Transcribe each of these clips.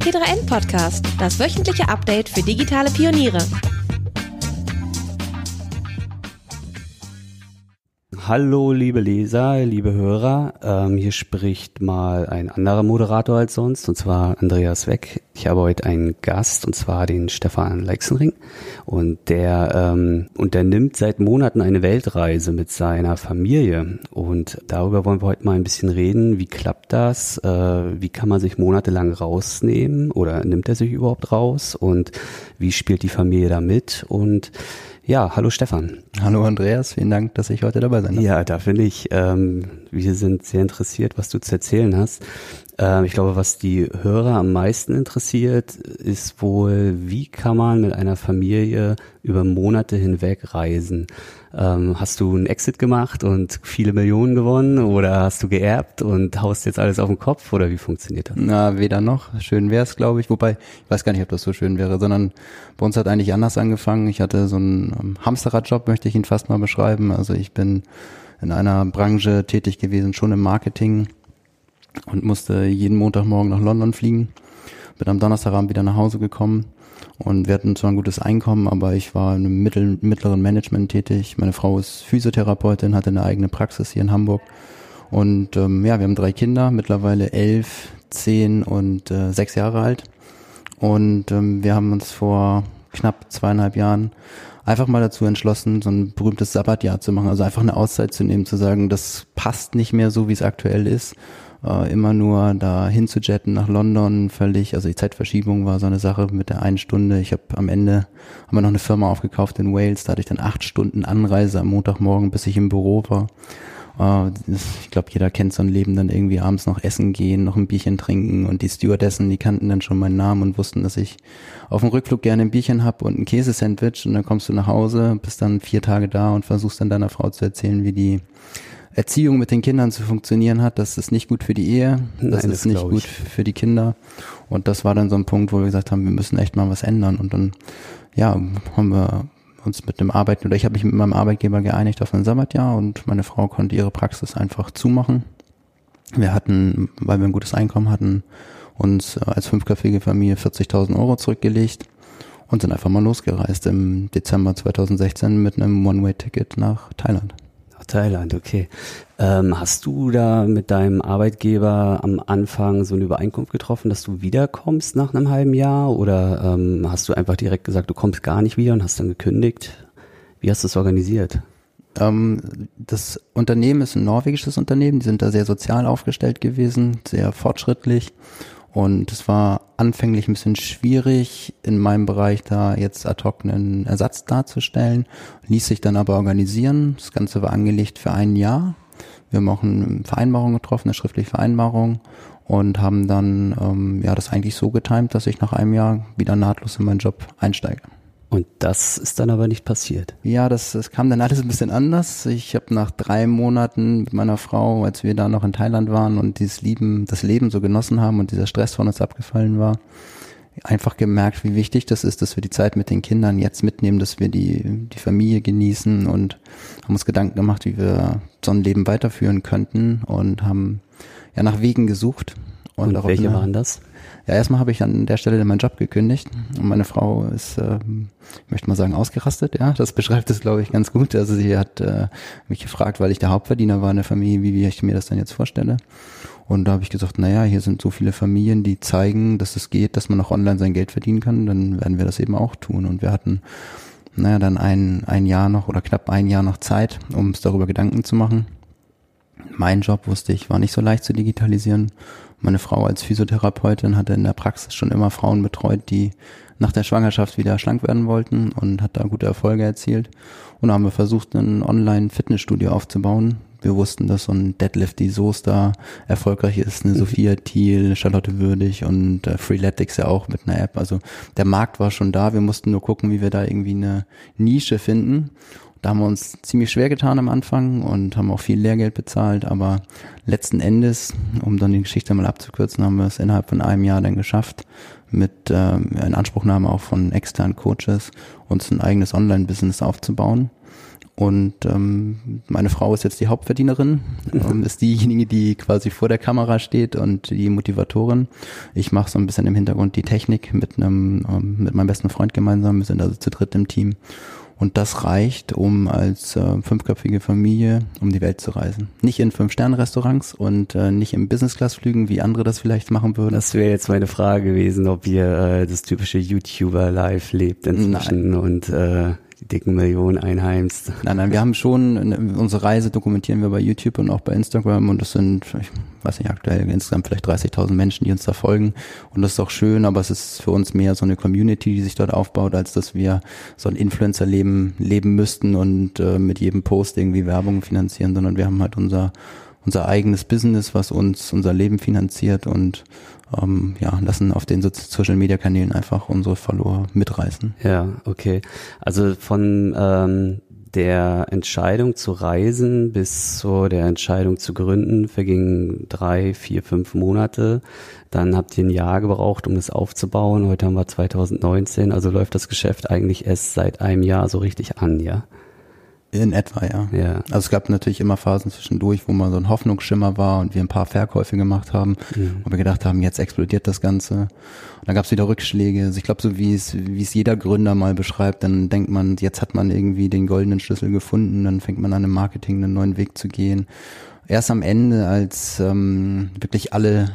T3N Podcast, das wöchentliche Update für digitale Pioniere. Hallo, liebe Leser, liebe Hörer. Ähm, hier spricht mal ein anderer Moderator als sonst, und zwar Andreas Weck. Ich habe heute einen Gast, und zwar den Stefan Leixenring. Und der ähm, unternimmt seit Monaten eine Weltreise mit seiner Familie. Und darüber wollen wir heute mal ein bisschen reden. Wie klappt das? Äh, wie kann man sich monatelang rausnehmen? Oder nimmt er sich überhaupt raus? Und wie spielt die Familie da mit? Und ja, hallo Stefan. Hallo Andreas, vielen Dank, dass ich heute dabei sein darf. Ja, da finde ich, ähm, wir sind sehr interessiert, was du zu erzählen hast. Ähm, ich glaube, was die Hörer am meisten interessiert, ist wohl, wie kann man mit einer Familie über Monate hinweg reisen? Ähm, hast du einen Exit gemacht und viele Millionen gewonnen oder hast du geerbt und haust jetzt alles auf den Kopf oder wie funktioniert das? Na, weder noch. Schön wäre es, glaube ich. Wobei, ich weiß gar nicht, ob das so schön wäre, sondern bei uns hat eigentlich anders angefangen. Ich hatte so einen ähm, Hamsterradjob, möchte ich ihn fast mal beschreiben. Also ich bin in einer Branche tätig gewesen, schon im Marketing und musste jeden Montagmorgen nach London fliegen. Bin am Donnerstagabend wieder nach Hause gekommen und wir hatten zwar ein gutes Einkommen, aber ich war in einem mittel, mittleren Management tätig. Meine Frau ist Physiotherapeutin, hatte eine eigene Praxis hier in Hamburg. Und ähm, ja, wir haben drei Kinder, mittlerweile elf, zehn und äh, sechs Jahre alt. Und ähm, wir haben uns vor knapp zweieinhalb Jahren einfach mal dazu entschlossen, so ein berühmtes Sabbatjahr zu machen, also einfach eine Auszeit zu nehmen, zu sagen, das passt nicht mehr so, wie es aktuell ist äh, immer nur da hinzujetten nach London, völlig, also die Zeitverschiebung war so eine Sache mit der einen Stunde. Ich habe am Ende, haben wir noch eine Firma aufgekauft in Wales, da hatte ich dann acht Stunden Anreise am Montagmorgen, bis ich im Büro war. Uh, ich glaube, jeder kennt so ein Leben, dann irgendwie abends noch essen gehen, noch ein Bierchen trinken und die Stewardessen, die kannten dann schon meinen Namen und wussten, dass ich auf dem Rückflug gerne ein Bierchen hab und ein Käsesandwich und dann kommst du nach Hause, bist dann vier Tage da und versuchst dann deiner Frau zu erzählen, wie die Erziehung mit den Kindern zu funktionieren hat. Das ist nicht gut für die Ehe, das Nein, ist das nicht gut für die Kinder. Und das war dann so ein Punkt, wo wir gesagt haben, wir müssen echt mal was ändern. Und dann, ja, haben wir uns mit dem Arbeiten oder ich habe mich mit meinem Arbeitgeber geeinigt auf ein Sabbatjahr und meine Frau konnte ihre Praxis einfach zumachen. Wir hatten, weil wir ein gutes Einkommen hatten, uns als fünfköpfige Familie 40.000 Euro zurückgelegt und sind einfach mal losgereist im Dezember 2016 mit einem One-Way-Ticket nach Thailand. Thailand, okay. Ähm, hast du da mit deinem Arbeitgeber am Anfang so eine Übereinkunft getroffen, dass du wiederkommst nach einem halben Jahr? Oder ähm, hast du einfach direkt gesagt, du kommst gar nicht wieder und hast dann gekündigt? Wie hast du es organisiert? Ähm, das Unternehmen ist ein norwegisches Unternehmen, die sind da sehr sozial aufgestellt gewesen, sehr fortschrittlich und es war anfänglich ein bisschen schwierig, in meinem Bereich da jetzt ad hoc einen Ersatz darzustellen, ließ sich dann aber organisieren. Das Ganze war angelegt für ein Jahr. Wir haben auch eine Vereinbarung getroffen, eine schriftliche Vereinbarung und haben dann ähm, ja das eigentlich so getimt, dass ich nach einem Jahr wieder nahtlos in meinen Job einsteige. Und das ist dann aber nicht passiert. Ja, das, das kam dann alles ein bisschen anders. Ich habe nach drei Monaten mit meiner Frau, als wir da noch in Thailand waren und dieses Lieben, das Leben so genossen haben und dieser Stress von uns abgefallen war, einfach gemerkt, wie wichtig das ist, dass wir die Zeit mit den Kindern jetzt mitnehmen, dass wir die, die Familie genießen und haben uns Gedanken gemacht, wie wir so ein Leben weiterführen könnten und haben ja nach Wegen gesucht. Und, und welche waren das? Ja, erstmal habe ich an der Stelle meinen Job gekündigt und meine Frau ist, äh, ich möchte mal sagen, ausgerastet. Ja, das beschreibt es, glaube ich, ganz gut. Also sie hat äh, mich gefragt, weil ich der Hauptverdiener war in der Familie, wie, wie ich mir das dann jetzt vorstelle. Und da habe ich gesagt, naja, hier sind so viele Familien, die zeigen, dass es geht, dass man auch online sein Geld verdienen kann, dann werden wir das eben auch tun. Und wir hatten, naja, dann ein, ein Jahr noch oder knapp ein Jahr noch Zeit, um uns darüber Gedanken zu machen. Mein Job, wusste ich, war nicht so leicht zu digitalisieren. Meine Frau als Physiotherapeutin hatte in der Praxis schon immer Frauen betreut, die nach der Schwangerschaft wieder schlank werden wollten und hat da gute Erfolge erzielt. Und da haben wir versucht, ein Online-Fitnessstudio aufzubauen. Wir wussten, dass so ein Deadlift die Soester erfolgreich ist, eine mhm. Sophia Thiel, Charlotte Würdig und äh, Freeletics ja auch mit einer App. Also der Markt war schon da. Wir mussten nur gucken, wie wir da irgendwie eine Nische finden. Da haben wir uns ziemlich schwer getan am Anfang und haben auch viel Lehrgeld bezahlt, aber letzten Endes, um dann die Geschichte mal abzukürzen, haben wir es innerhalb von einem Jahr dann geschafft, mit äh, in Anspruchnahme auch von externen Coaches uns ein eigenes Online-Business aufzubauen. Und ähm, meine Frau ist jetzt die Hauptverdienerin, ähm, ist diejenige, die quasi vor der Kamera steht und die Motivatorin. Ich mache so ein bisschen im Hintergrund die Technik mit einem ähm, mit meinem besten Freund gemeinsam. Wir sind also zu dritt im Team. Und das reicht, um als äh, fünfköpfige Familie um die Welt zu reisen. Nicht in Fünf-Sterne-Restaurants und äh, nicht im Business-Class-Flügen, wie andere das vielleicht machen würden. Das wäre jetzt meine Frage gewesen, ob ihr äh, das typische YouTuber-Life lebt inzwischen Nein. und äh, die dicken Millionen einheimst. Nein, nein, wir haben schon, unsere Reise dokumentieren wir bei YouTube und auch bei Instagram und das sind, ich weiß nicht, aktuell insgesamt vielleicht 30.000 Menschen, die uns da folgen und das ist auch schön, aber es ist für uns mehr so eine Community, die sich dort aufbaut, als dass wir so ein Influencer-Leben leben müssten und äh, mit jedem Post irgendwie Werbung finanzieren, sondern wir haben halt unser unser eigenes Business, was uns unser Leben finanziert und ähm, ja, lassen auf den Social Media Kanälen einfach unsere Follower mitreißen. Ja, okay. Also von ähm, der Entscheidung zu reisen bis zu der Entscheidung zu gründen vergingen drei, vier, fünf Monate. Dann habt ihr ein Jahr gebraucht, um das aufzubauen. Heute haben wir 2019, also läuft das Geschäft eigentlich erst seit einem Jahr so richtig an, ja? In etwa, ja. ja. Also es gab natürlich immer Phasen zwischendurch, wo mal so ein Hoffnungsschimmer war und wir ein paar Verkäufe gemacht haben mhm. und wir gedacht haben, jetzt explodiert das Ganze. Und dann gab es wieder Rückschläge. Also ich glaube, so wie es, wie es jeder Gründer mal beschreibt, dann denkt man, jetzt hat man irgendwie den goldenen Schlüssel gefunden, dann fängt man an im Marketing einen neuen Weg zu gehen. Erst am Ende, als ähm, wirklich alle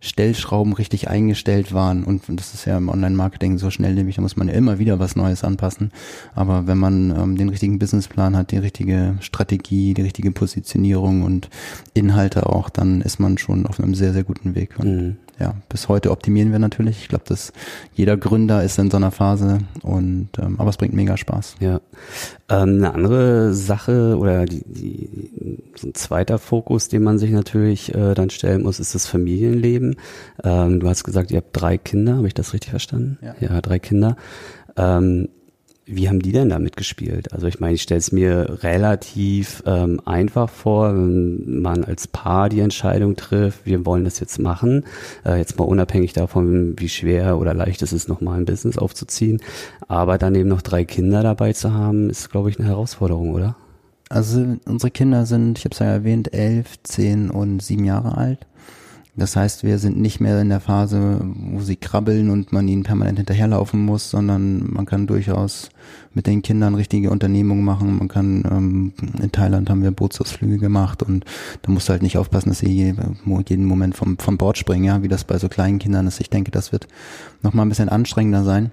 Stellschrauben richtig eingestellt waren. Und das ist ja im Online-Marketing so schnell nämlich, da muss man ja immer wieder was Neues anpassen. Aber wenn man ähm, den richtigen Businessplan hat, die richtige Strategie, die richtige Positionierung und Inhalte auch, dann ist man schon auf einem sehr, sehr guten Weg. Mhm ja, bis heute optimieren wir natürlich. Ich glaube, dass jeder Gründer ist in so einer Phase und ähm, aber es bringt mega Spaß. Ja. Ähm, eine andere Sache oder die, die, so ein zweiter Fokus, den man sich natürlich äh, dann stellen muss, ist das Familienleben. Ähm, du hast gesagt, ihr habt drei Kinder, habe ich das richtig verstanden? Ja, ja drei Kinder. Ähm, wie haben die denn damit gespielt? Also ich meine, ich stelle es mir relativ ähm, einfach vor, wenn man als Paar die Entscheidung trifft, wir wollen das jetzt machen, äh, jetzt mal unabhängig davon, wie schwer oder leicht es ist, nochmal ein Business aufzuziehen. Aber dann eben noch drei Kinder dabei zu haben, ist, glaube ich, eine Herausforderung, oder? Also unsere Kinder sind, ich habe es ja erwähnt, elf, zehn und sieben Jahre alt. Das heißt, wir sind nicht mehr in der Phase, wo sie krabbeln und man ihnen permanent hinterherlaufen muss, sondern man kann durchaus mit den Kindern richtige Unternehmungen machen. Man kann, ähm, in Thailand haben wir Bootsausflüge gemacht und da musst du halt nicht aufpassen, dass sie jeden Moment vom, vom Bord springen, ja, wie das bei so kleinen Kindern ist. Ich denke, das wird nochmal ein bisschen anstrengender sein.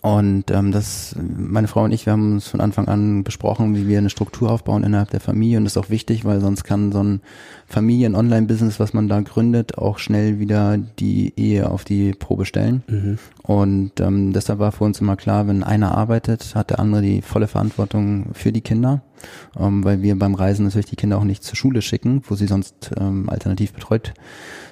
Und ähm, das, meine Frau und ich, wir haben uns von Anfang an besprochen, wie wir eine Struktur aufbauen innerhalb der Familie. Und das ist auch wichtig, weil sonst kann so ein Familien-Online-Business, was man da gründet, auch schnell wieder die Ehe auf die Probe stellen. Mhm. Und ähm, deshalb war für uns immer klar, wenn einer arbeitet, hat der andere die volle Verantwortung für die Kinder ähm, weil wir beim Reisen natürlich die Kinder auch nicht zur Schule schicken, wo sie sonst ähm, alternativ betreut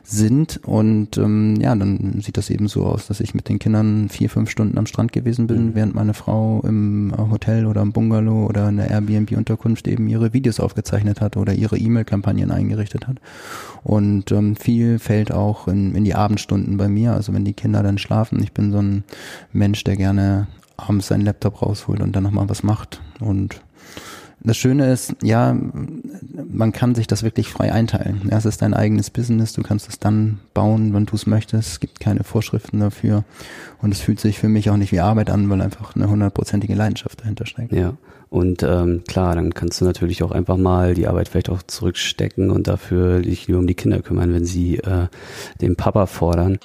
sind. Und ähm, ja, dann sieht das eben so aus, dass ich mit den Kindern vier, fünf Stunden am Strand gewesen bin, mhm. während meine Frau im Hotel oder im Bungalow oder in der Airbnb-Unterkunft eben ihre Videos aufgezeichnet hat oder ihre E-Mail-Kampagnen eingerichtet hat. Und ähm, viel fällt auch in, in die Abendstunden bei mir, also wenn die Kinder dann schlafen. Ich bin so ein Mensch, der gerne abends seinen Laptop rausholt und dann nochmal was macht. Und das Schöne ist, ja, man kann sich das wirklich frei einteilen. Ja, es ist dein eigenes Business, du kannst es dann bauen, wann du es möchtest. Es gibt keine Vorschriften dafür. Und es fühlt sich für mich auch nicht wie Arbeit an, weil einfach eine hundertprozentige Leidenschaft dahinter steckt. Ja, und ähm, klar, dann kannst du natürlich auch einfach mal die Arbeit vielleicht auch zurückstecken und dafür dich nur um die Kinder kümmern, wenn sie äh, den Papa fordern.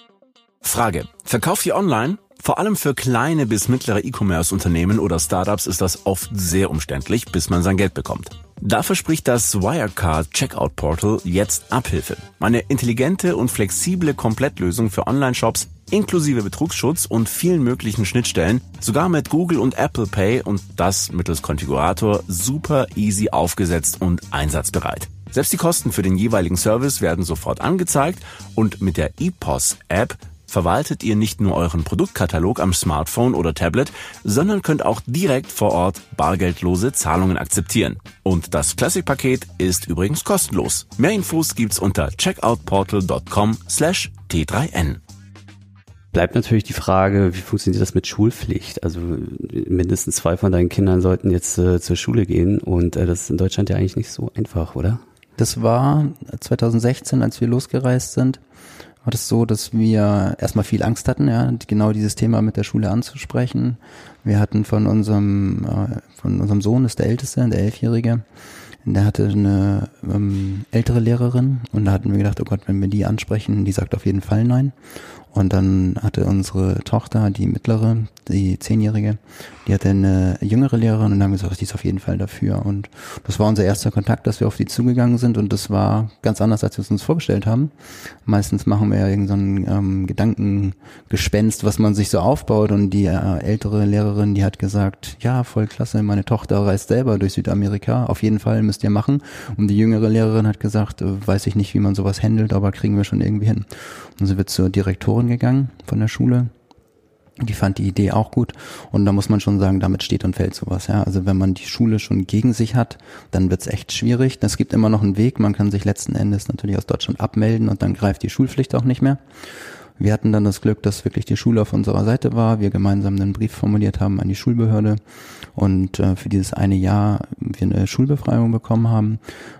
Frage, verkauft ihr online? Vor allem für kleine bis mittlere E-Commerce-Unternehmen oder Startups ist das oft sehr umständlich, bis man sein Geld bekommt. Dafür spricht das Wirecard Checkout Portal jetzt Abhilfe. Eine intelligente und flexible Komplettlösung für Online-Shops inklusive Betrugsschutz und vielen möglichen Schnittstellen, sogar mit Google und Apple Pay und das mittels Konfigurator super easy aufgesetzt und einsatzbereit. Selbst die Kosten für den jeweiligen Service werden sofort angezeigt und mit der EPOS App verwaltet ihr nicht nur euren Produktkatalog am Smartphone oder Tablet, sondern könnt auch direkt vor Ort bargeldlose Zahlungen akzeptieren. Und das Classic-Paket ist übrigens kostenlos. Mehr Infos gibt's unter checkoutportal.com slash t3n. bleibt natürlich die Frage, wie funktioniert das mit Schulpflicht? Also mindestens zwei von deinen Kindern sollten jetzt äh, zur Schule gehen und äh, das ist in Deutschland ja eigentlich nicht so einfach, oder? Das war 2016, als wir losgereist sind, war das so, dass wir erstmal viel Angst hatten, ja, genau dieses Thema mit der Schule anzusprechen. Wir hatten von unserem, äh, von unserem Sohn, das ist der Älteste, der Elfjährige, der hatte eine ähm, ältere Lehrerin und da hatten wir gedacht, oh Gott, wenn wir die ansprechen, die sagt auf jeden Fall nein. Und dann hatte unsere Tochter, die mittlere, die Zehnjährige, die hatte eine jüngere Lehrerin und haben gesagt, die ist auf jeden Fall dafür. Und das war unser erster Kontakt, dass wir auf die zugegangen sind und das war ganz anders, als wir es uns vorgestellt haben. Meistens machen wir ja irgendein ähm, Gedankengespenst, was man sich so aufbaut und die äh, ältere Lehrerin, die hat gesagt, ja, voll klasse, meine Tochter reist selber durch Südamerika, auf jeden Fall müsst ihr machen. Und die jüngere Lehrerin hat gesagt, äh, weiß ich nicht, wie man sowas handelt, aber kriegen wir schon irgendwie hin. Und sie wird zur Direktorin gegangen von der Schule die fand die Idee auch gut und da muss man schon sagen, damit steht und fällt sowas. Ja, also wenn man die Schule schon gegen sich hat, dann wird's echt schwierig. Es gibt immer noch einen Weg. Man kann sich letzten Endes natürlich aus Deutschland abmelden und dann greift die Schulpflicht auch nicht mehr. Wir hatten dann das Glück, dass wirklich die Schule auf unserer Seite war, wir gemeinsam einen Brief formuliert haben an die Schulbehörde und äh, für dieses eine Jahr wir eine Schulbefreiung bekommen haben.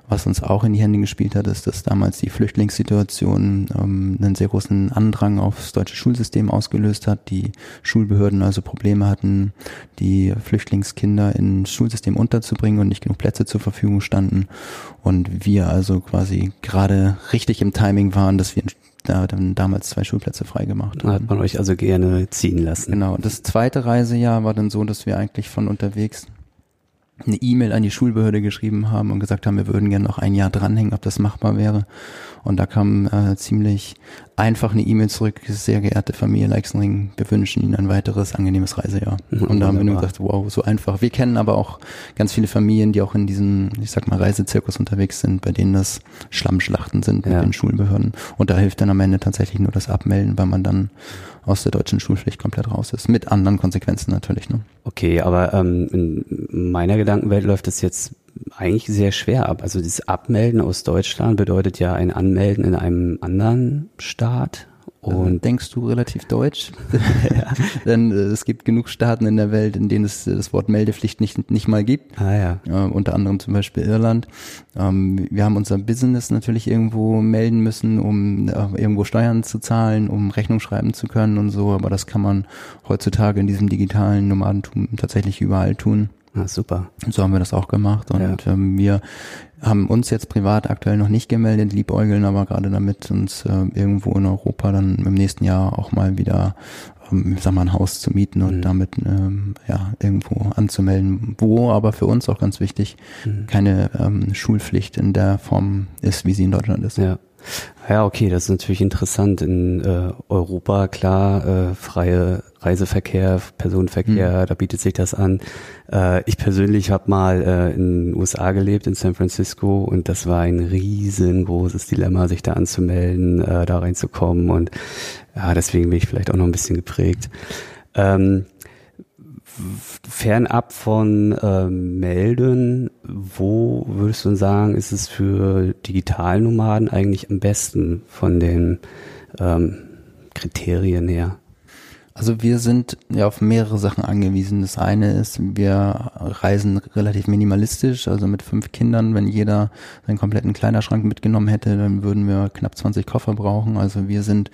Was uns auch in die Hände gespielt hat, ist, dass damals die Flüchtlingssituation ähm, einen sehr großen Andrang aufs deutsche Schulsystem ausgelöst hat, die Schulbehörden also Probleme hatten, die Flüchtlingskinder ins Schulsystem unterzubringen und nicht genug Plätze zur Verfügung standen und wir also quasi gerade richtig im Timing waren, dass wir da dann damals zwei Schulplätze freigemacht. Da hat man euch also gerne ziehen lassen. Genau. Und das zweite Reisejahr war dann so, dass wir eigentlich von unterwegs eine E-Mail an die Schulbehörde geschrieben haben und gesagt haben, wir würden gerne noch ein Jahr dranhängen, ob das machbar wäre. Und da kam äh, ziemlich einfach eine E-Mail zurück, sehr geehrte Familie Leixenring, wir wünschen Ihnen ein weiteres angenehmes Reisejahr. Mhm, und da haben wir nur gesagt, wow, so einfach. Wir kennen aber auch ganz viele Familien, die auch in diesem, ich sag mal, Reisezirkus unterwegs sind, bei denen das Schlammschlachten sind mit ja. den Schulbehörden. Und da hilft dann am Ende tatsächlich nur das Abmelden, weil man dann aus der deutschen Schulpflicht komplett raus ist. Mit anderen Konsequenzen natürlich. Ne? Okay, aber ähm, in meiner Gedankenwelt läuft es jetzt eigentlich sehr schwer ab. Also das Abmelden aus Deutschland bedeutet ja ein Anmelden in einem anderen Staat. Und denkst du relativ deutsch? ja. Denn äh, es gibt genug Staaten in der Welt, in denen es äh, das Wort Meldepflicht nicht, nicht mal gibt. Ah, ja. Äh, unter anderem zum Beispiel Irland. Ähm, wir haben unser Business natürlich irgendwo melden müssen, um äh, irgendwo Steuern zu zahlen, um Rechnung schreiben zu können und so. Aber das kann man heutzutage in diesem digitalen Nomadentum tatsächlich überall tun. Ah, super. So haben wir das auch gemacht und ja. ähm, wir haben uns jetzt privat aktuell noch nicht gemeldet, liebäugeln aber gerade damit, uns äh, irgendwo in Europa dann im nächsten Jahr auch mal wieder, ähm, ich sag mal, ein Haus zu mieten und mhm. damit ähm, ja irgendwo anzumelden, wo aber für uns auch ganz wichtig mhm. keine ähm, Schulpflicht in der Form ist, wie sie in Deutschland ist. Ja. Ja, okay, das ist natürlich interessant. In äh, Europa, klar, äh, freie Reiseverkehr, Personenverkehr, mhm. da bietet sich das an. Äh, ich persönlich habe mal äh, in den USA gelebt, in San Francisco, und das war ein riesengroßes Dilemma, sich da anzumelden, äh, da reinzukommen. Und ja, deswegen bin ich vielleicht auch noch ein bisschen geprägt. Ähm, fernab von äh, Melden, wo würdest du sagen, ist es für Digitalnomaden eigentlich am besten von den ähm, Kriterien her? Also wir sind ja auf mehrere Sachen angewiesen. Das eine ist, wir reisen relativ minimalistisch, also mit fünf Kindern. Wenn jeder seinen kompletten Kleiderschrank mitgenommen hätte, dann würden wir knapp 20 Koffer brauchen. Also wir sind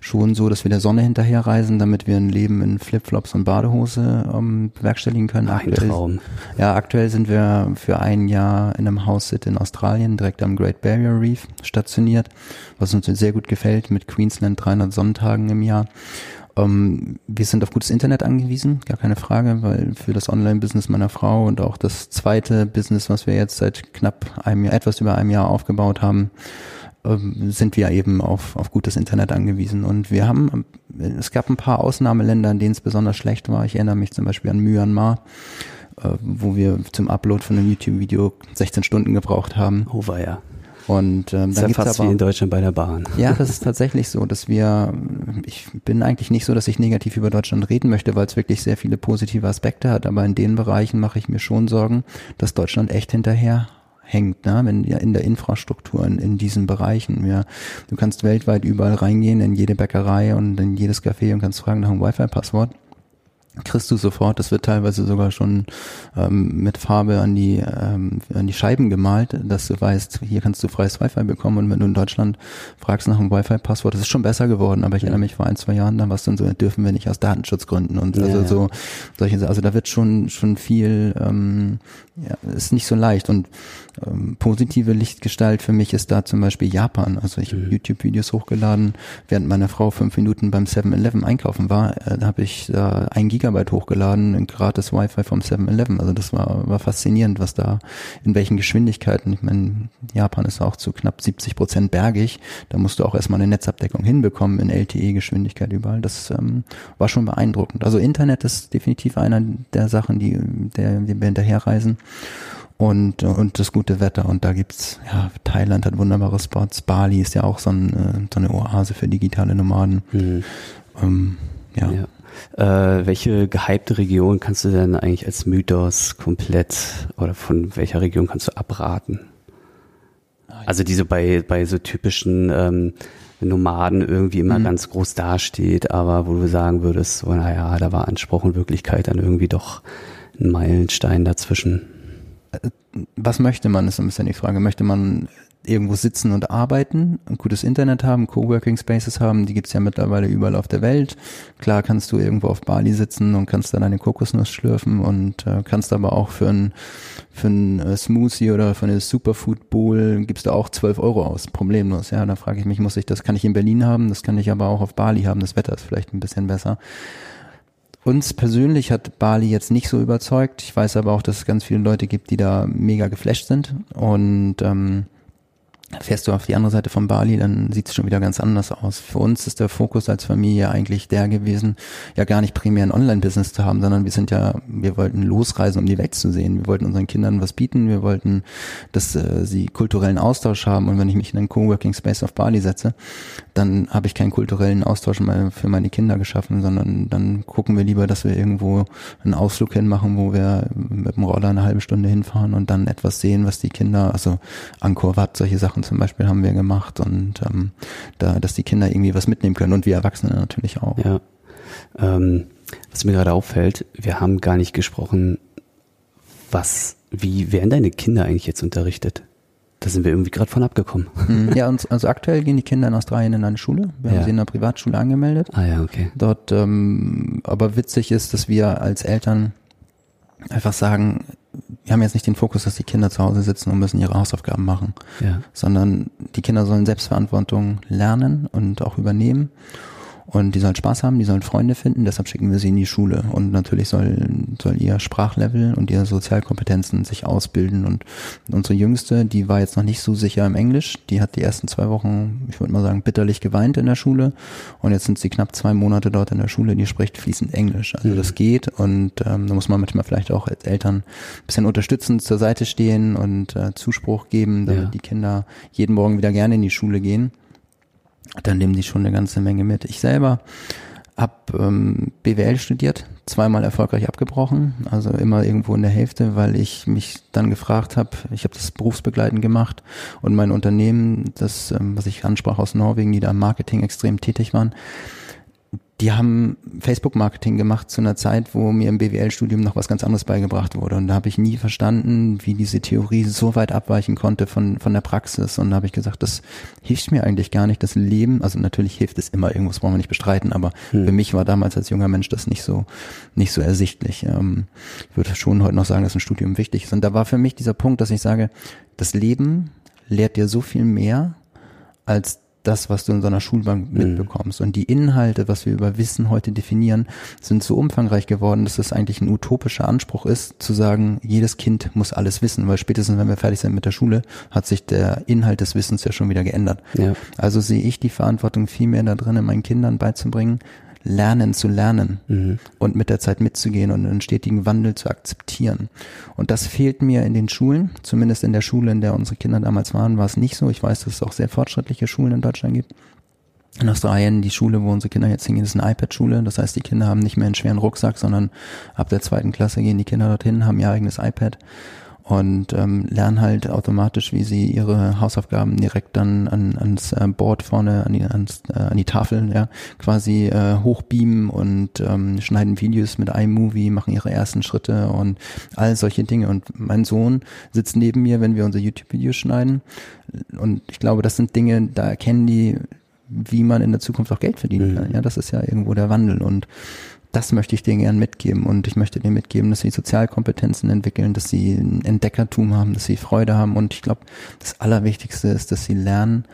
schon so, dass wir der Sonne hinterher reisen, damit wir ein Leben in Flipflops und Badehose ähm, bewerkstelligen können. Ein aktuell, Traum. Ja, aktuell sind wir für ein Jahr in einem House-Sit in Australien, direkt am Great Barrier Reef stationiert, was uns sehr gut gefällt, mit Queensland 300 Sonntagen im Jahr. Ähm, wir sind auf gutes Internet angewiesen, gar keine Frage, weil für das Online-Business meiner Frau und auch das zweite Business, was wir jetzt seit knapp einem Jahr, etwas über einem Jahr aufgebaut haben, ähm, sind wir eben auf, auf gutes Internet angewiesen. Und wir haben, es gab ein paar Ausnahmeländer, in denen es besonders schlecht war. Ich erinnere mich zum Beispiel an Myanmar, äh, wo wir zum Upload von einem YouTube-Video 16 Stunden gebraucht haben. Oh war ja. Und ähm, dann ist ja fast aber, wie in Deutschland bei der Bahn. Ja, das ist tatsächlich so, dass wir, ich bin eigentlich nicht so, dass ich negativ über Deutschland reden möchte, weil es wirklich sehr viele positive Aspekte hat, aber in den Bereichen mache ich mir schon Sorgen, dass Deutschland echt hinterher hängt, ne? ja in der Infrastruktur, in, in diesen Bereichen. Ja, du kannst weltweit überall reingehen, in jede Bäckerei und in jedes Café und kannst fragen nach einem Wi-Fi-Passwort kriegst du sofort, das wird teilweise sogar schon ähm, mit Farbe an die ähm, an die Scheiben gemalt, dass du weißt, hier kannst du freies Wi-Fi bekommen. Und wenn du in Deutschland fragst nach einem Wi-Fi-Passwort, das ist schon besser geworden, aber ich erinnere mich vor ein, zwei Jahren, dann was dann so, dürfen wir nicht aus Datenschutzgründen und ja, also so solche, also da wird schon schon viel, ähm, ja, ist nicht so leicht. Und ähm, positive Lichtgestalt für mich ist da zum Beispiel Japan. Also ich mhm. habe YouTube-Videos hochgeladen, während meine Frau fünf Minuten beim 7-Eleven einkaufen war, äh, da habe ich da ein Gigabyte hochgeladen, ein gratis Wi-Fi vom 7-Eleven. Also das war, war faszinierend, was da, in welchen Geschwindigkeiten. Ich meine, Japan ist auch zu knapp 70 Prozent bergig. Da musst du auch erstmal eine Netzabdeckung hinbekommen in LTE-Geschwindigkeit überall. Das ähm, war schon beeindruckend. Also Internet ist definitiv einer der Sachen, die, der, die wir hinterherreisen und, und das gute Wetter. Und da gibt's, ja, Thailand hat wunderbare Spots. Bali ist ja auch so, ein, äh, so eine Oase für digitale Nomaden. Mhm. Ähm, ja. ja. Äh, welche gehypte Region kannst du denn eigentlich als Mythos komplett oder von welcher Region kannst du abraten? Also die so bei, bei so typischen ähm, Nomaden irgendwie immer mhm. ganz groß dasteht, aber wo du sagen würdest, so, naja, da war Anspruch und Wirklichkeit dann irgendwie doch ein Meilenstein dazwischen was möchte man, ist ein bisschen die Frage. Möchte man irgendwo sitzen und arbeiten, ein gutes Internet haben, Coworking Spaces haben, die gibt's ja mittlerweile überall auf der Welt. Klar kannst du irgendwo auf Bali sitzen und kannst dann eine Kokosnuss schlürfen und äh, kannst aber auch für ein, für ein äh, Smoothie oder für eine Superfood Bowl gibst du auch 12 Euro aus, problemlos. Ja, da frage ich mich, muss ich das, kann ich in Berlin haben, das kann ich aber auch auf Bali haben, das Wetter ist vielleicht ein bisschen besser. Uns persönlich hat Bali jetzt nicht so überzeugt. Ich weiß aber auch, dass es ganz viele Leute gibt, die da mega geflasht sind. Und ähm, Fährst du auf die andere Seite von Bali, dann sieht es schon wieder ganz anders aus. Für uns ist der Fokus als Familie eigentlich der gewesen, ja gar nicht primär ein Online-Business zu haben, sondern wir sind ja, wir wollten losreisen, um die Welt zu sehen. Wir wollten unseren Kindern was bieten, wir wollten, dass äh, sie kulturellen Austausch haben. Und wenn ich mich in einen Coworking Space auf Bali setze, dann habe ich keinen kulturellen Austausch für meine Kinder geschaffen, sondern dann gucken wir lieber, dass wir irgendwo einen Ausflug hinmachen, wo wir mit dem Roller eine halbe Stunde hinfahren und dann etwas sehen, was die Kinder, also Angkor Wat, solche Sachen Sachen zum Beispiel haben wir gemacht und ähm, da, dass die Kinder irgendwie was mitnehmen können und wir Erwachsene natürlich auch. Ja. Ähm, was mir gerade auffällt, wir haben gar nicht gesprochen, was, wie werden deine Kinder eigentlich jetzt unterrichtet? Da sind wir irgendwie gerade von abgekommen. Mhm. Ja, und, also aktuell gehen die Kinder in Australien in eine Schule. Wir ja. haben sie in einer Privatschule angemeldet. Ah ja, okay. Dort, ähm, aber witzig ist, dass wir als Eltern einfach sagen, wir haben jetzt nicht den Fokus, dass die Kinder zu Hause sitzen und müssen ihre Hausaufgaben machen, ja. sondern die Kinder sollen Selbstverantwortung lernen und auch übernehmen. Und die sollen Spaß haben, die sollen Freunde finden, deshalb schicken wir sie in die Schule. Und natürlich soll, soll ihr Sprachlevel und ihre Sozialkompetenzen sich ausbilden. Und unsere Jüngste, die war jetzt noch nicht so sicher im Englisch. Die hat die ersten zwei Wochen, ich würde mal sagen, bitterlich geweint in der Schule. Und jetzt sind sie knapp zwei Monate dort in der Schule, die spricht fließend Englisch. Also mhm. das geht. Und ähm, da muss man manchmal vielleicht auch als Eltern ein bisschen unterstützend zur Seite stehen und äh, Zuspruch geben, damit ja. die Kinder jeden Morgen wieder gerne in die Schule gehen dann nehmen die schon eine ganze Menge mit. Ich selber habe ähm, BWL studiert, zweimal erfolgreich abgebrochen, also immer irgendwo in der Hälfte, weil ich mich dann gefragt habe, ich habe das berufsbegleitend gemacht und mein Unternehmen, das, ähm, was ich ansprach aus Norwegen, die da im Marketing extrem tätig waren, die haben Facebook-Marketing gemacht zu einer Zeit, wo mir im BWL-Studium noch was ganz anderes beigebracht wurde. Und da habe ich nie verstanden, wie diese Theorie so weit abweichen konnte von, von der Praxis. Und da habe ich gesagt, das hilft mir eigentlich gar nicht. Das Leben, also natürlich hilft es immer, irgendwas wollen wir nicht bestreiten, aber hm. für mich war damals als junger Mensch das nicht so, nicht so ersichtlich. Ähm, ich würde schon heute noch sagen, dass ein Studium wichtig ist. Und da war für mich dieser Punkt, dass ich sage, das Leben lehrt dir so viel mehr als das, was du in so einer Schulbank mhm. mitbekommst. Und die Inhalte, was wir über Wissen heute definieren, sind so umfangreich geworden, dass es eigentlich ein utopischer Anspruch ist, zu sagen, jedes Kind muss alles wissen, weil spätestens, wenn wir fertig sind mit der Schule, hat sich der Inhalt des Wissens ja schon wieder geändert. Ja. Also sehe ich die Verantwortung viel mehr da drin, meinen Kindern beizubringen, lernen zu lernen mhm. und mit der Zeit mitzugehen und einen stetigen Wandel zu akzeptieren. Und das fehlt mir in den Schulen, zumindest in der Schule, in der unsere Kinder damals waren, war es nicht so. Ich weiß, dass es auch sehr fortschrittliche Schulen in Deutschland gibt. In Australien, die Schule, wo unsere Kinder jetzt hingehen, ist eine iPad-Schule. Das heißt, die Kinder haben nicht mehr einen schweren Rucksack, sondern ab der zweiten Klasse gehen die Kinder dorthin, haben ihr eigenes iPad und ähm, lernen halt automatisch, wie sie ihre Hausaufgaben direkt dann an, ans äh, Board vorne, an die, ans, äh, an die Tafel, ja, quasi äh, hochbeamen und ähm, schneiden Videos mit iMovie, machen ihre ersten Schritte und all solche Dinge. Und mein Sohn sitzt neben mir, wenn wir unser YouTube-Video schneiden. Und ich glaube, das sind Dinge, da erkennen die, wie man in der Zukunft auch Geld verdienen kann. Ja, das ist ja irgendwo der Wandel. Und das möchte ich denen gern mitgeben und ich möchte denen mitgeben, dass sie Sozialkompetenzen entwickeln, dass sie ein Entdeckertum haben, dass sie Freude haben und ich glaube, das Allerwichtigste ist, dass sie lernen,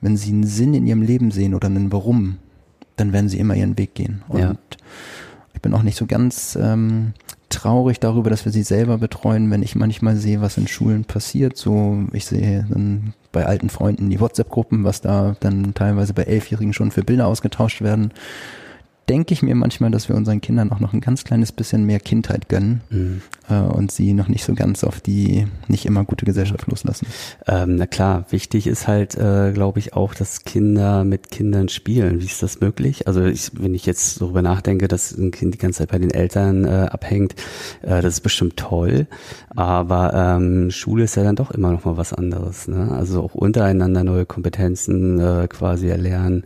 wenn sie einen Sinn in ihrem Leben sehen oder einen Warum, dann werden sie immer ihren Weg gehen. Und Ja. ich bin auch nicht so ganz ähm, traurig darüber, dass wir sie selber betreuen, wenn ich manchmal sehe, was in Schulen passiert. So, ich sehe dann bei alten Freunden die WhatsApp-Gruppen, was da dann teilweise bei Elfjährigen schon für Bilder ausgetauscht werden. Denke ich mir manchmal, dass wir unseren Kindern auch noch ein ganz kleines bisschen mehr Kindheit gönnen Mhm. äh, und sie noch nicht so ganz auf die nicht immer gute Gesellschaft loslassen. Ähm, na klar, wichtig ist halt, äh, glaube ich, auch, dass Kinder mit Kindern spielen. Wie ist das möglich? Also ich, wenn ich jetzt darüber nachdenke, dass ein Kind die ganze Zeit bei den Eltern äh, abhängt, äh, das ist bestimmt toll. Aber ähm, Schule ist ja dann doch immer noch mal was anderes. Ne? Also auch untereinander neue Kompetenzen äh, quasi erlernen.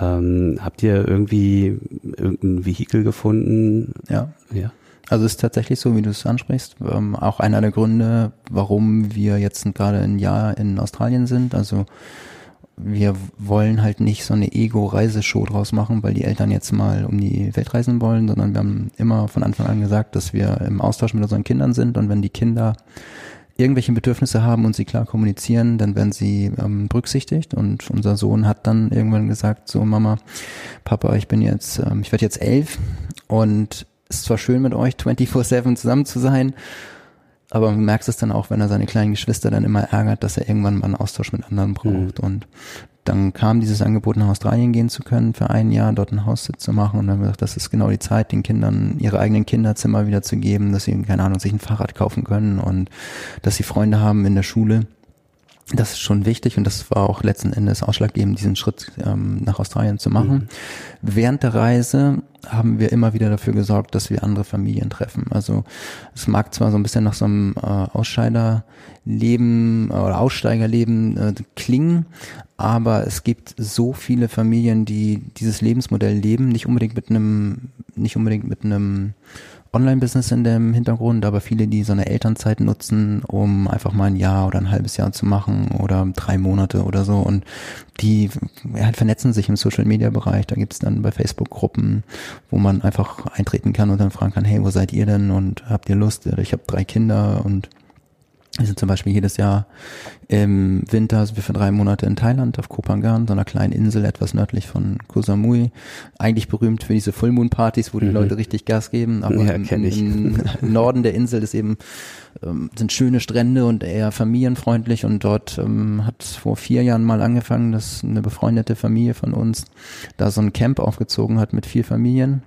Ähm, habt ihr irgendwie irgendein Vehikel gefunden? Ja. Ja. Also es ist tatsächlich so, wie du es ansprichst, ähm, auch einer der Gründe, warum wir jetzt gerade ein Jahr in Australien sind. Also wir wollen halt nicht so eine Ego-Reiseshow draus machen, weil die Eltern jetzt mal um die Welt reisen wollen, sondern wir haben immer von Anfang an gesagt, dass wir im Austausch mit unseren Kindern sind und wenn die Kinder irgendwelche Bedürfnisse haben und sie klar kommunizieren, dann werden sie ähm, berücksichtigt. Und unser Sohn hat dann irgendwann gesagt, so Mama, Papa, ich bin jetzt, ähm, ich werde jetzt elf und es ist zwar schön mit euch 24-7 zusammen zu sein, aber man merkt es dann auch, wenn er seine kleinen Geschwister dann immer ärgert, dass er irgendwann mal einen Austausch mit anderen braucht. Und dann kam dieses Angebot, nach Australien gehen zu können, für ein Jahr dort einen Haussitz zu machen. Und dann haben wir gesagt, das ist genau die Zeit, den Kindern ihre eigenen Kinderzimmer wieder zu geben, dass sie, keine Ahnung, sich ein Fahrrad kaufen können und dass sie Freunde haben in der Schule. Das ist schon wichtig und das war auch letzten Endes ausschlaggebend, diesen Schritt ähm, nach Australien zu machen. Während der Reise haben wir immer wieder dafür gesorgt, dass wir andere Familien treffen. Also es mag zwar so ein bisschen nach so einem äh, Ausscheiderleben oder Aussteigerleben äh, klingen, aber es gibt so viele Familien, die dieses Lebensmodell leben, nicht unbedingt mit einem, nicht unbedingt mit einem Online-Business in dem Hintergrund, aber viele, die so eine Elternzeit nutzen, um einfach mal ein Jahr oder ein halbes Jahr zu machen oder drei Monate oder so. Und die ja, halt vernetzen sich im Social-Media-Bereich. Da gibt's dann bei Facebook Gruppen, wo man einfach eintreten kann und dann fragen kann, hey, wo seid ihr denn und habt ihr Lust? Oder Ich habe drei Kinder und wir sind zum Beispiel jedes Jahr im Winter sind wir für drei Monate in Thailand auf Koh Phangan, so einer kleinen Insel etwas nördlich von Koh Samui. Eigentlich berühmt für diese Full Moon Partys, wo die Mhm. Leute richtig Gas geben. Aber Ja, im, im Norden der Insel ist eben ähm, sind schöne Strände und eher familienfreundlich und dort ähm, hat vor vier Jahren mal angefangen, dass eine befreundete Familie von uns da so ein Camp aufgezogen hat mit vier Familien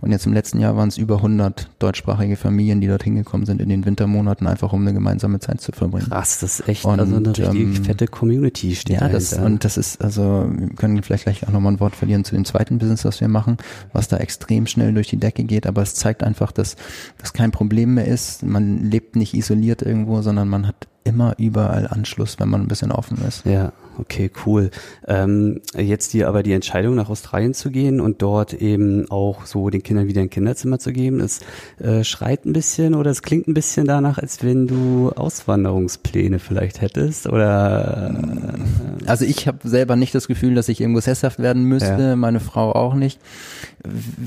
und jetzt im letzten Jahr waren es über 100 deutschsprachige Familien, die dort hingekommen sind in den Wintermonaten, einfach um eine gemeinsame Zeit zu verbringen. Krass, das ist echt Und, also eine richtig ähm, fette Community steht Ja, das, und das ist, also, wir können vielleicht gleich auch nochmal ein Wort verlieren zu dem zweiten Business, was wir machen, was da extrem schnell durch die Decke geht, aber es zeigt einfach, dass das kein Problem mehr ist. Man lebt nicht isoliert irgendwo, sondern man hat immer überall Anschluss, wenn man ein bisschen offen ist. Ja, okay, cool. Ähm, jetzt die aber die Entscheidung nach Australien zu gehen und dort eben auch so den Kindern wieder ein Kinderzimmer zu geben, das äh, schreit ein bisschen oder es klingt ein bisschen danach, als wenn du Auswanderungspläne vielleicht hättest oder äh, Also ich habe selber nicht das Gefühl, dass ich irgendwo sesshaft werden müsste, Ja. meine Frau auch nicht.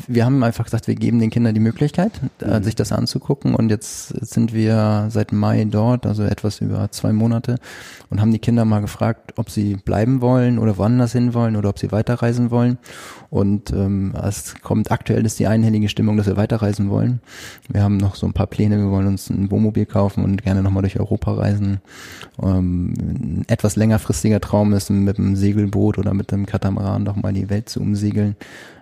Wir haben einfach gesagt, wir geben den Kindern die Möglichkeit, äh, sich das anzugucken und jetzt sind wir seit Mai dort, also etwas über zwei Monate und haben die Kinder mal gefragt, ob sie bleiben wollen oder woanders hin wollen oder ob sie weiterreisen wollen und ähm, es kommt aktuell ist die einhellige Stimmung, dass wir weiterreisen wollen. Wir haben noch so ein paar Pläne, wir wollen uns ein Wohnmobil kaufen und gerne nochmal durch Europa reisen. Ähm, ein etwas längerfristiger Traum ist, mit einem Segelboot oder mit einem Katamaran doch mal die Welt zu umsegeln.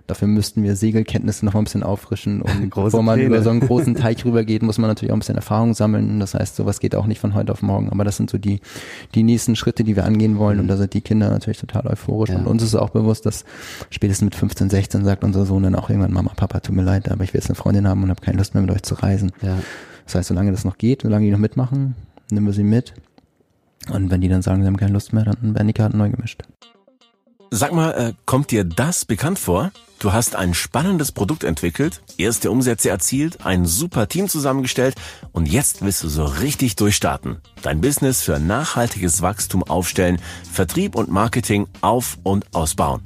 Dafür müssten wir Segelkenntnisse noch mal ein bisschen auffrischen. Und Große bevor man Pläne. über so einen großen Teich rübergeht, muss man natürlich auch ein bisschen Erfahrung sammeln. Das heißt, sowas geht auch nicht von heute auf morgen. Aber das sind so die, die nächsten Schritte, die wir angehen wollen. Und da sind die Kinder natürlich total euphorisch. Ja. Und uns ist auch bewusst, dass spätestens mit 15, 16 sagt unser Sohn dann auch irgendwann, Mama, Papa, tut mir leid, aber ich will jetzt eine Freundin haben und habe keine Lust mehr mit euch zu reisen. ja. Das heißt, solange das noch geht, solange die noch mitmachen, nehmen wir sie mit. Und wenn die dann sagen, sie haben keine Lust mehr, dann werden die Karten neu gemischt. Sag mal, äh, kommt dir das bekannt vor? Du hast ein spannendes Produkt entwickelt, erste Umsätze erzielt, ein super Team zusammengestellt und jetzt willst du so richtig durchstarten. Dein Business für nachhaltiges Wachstum aufstellen, Vertrieb und Marketing auf- und ausbauen.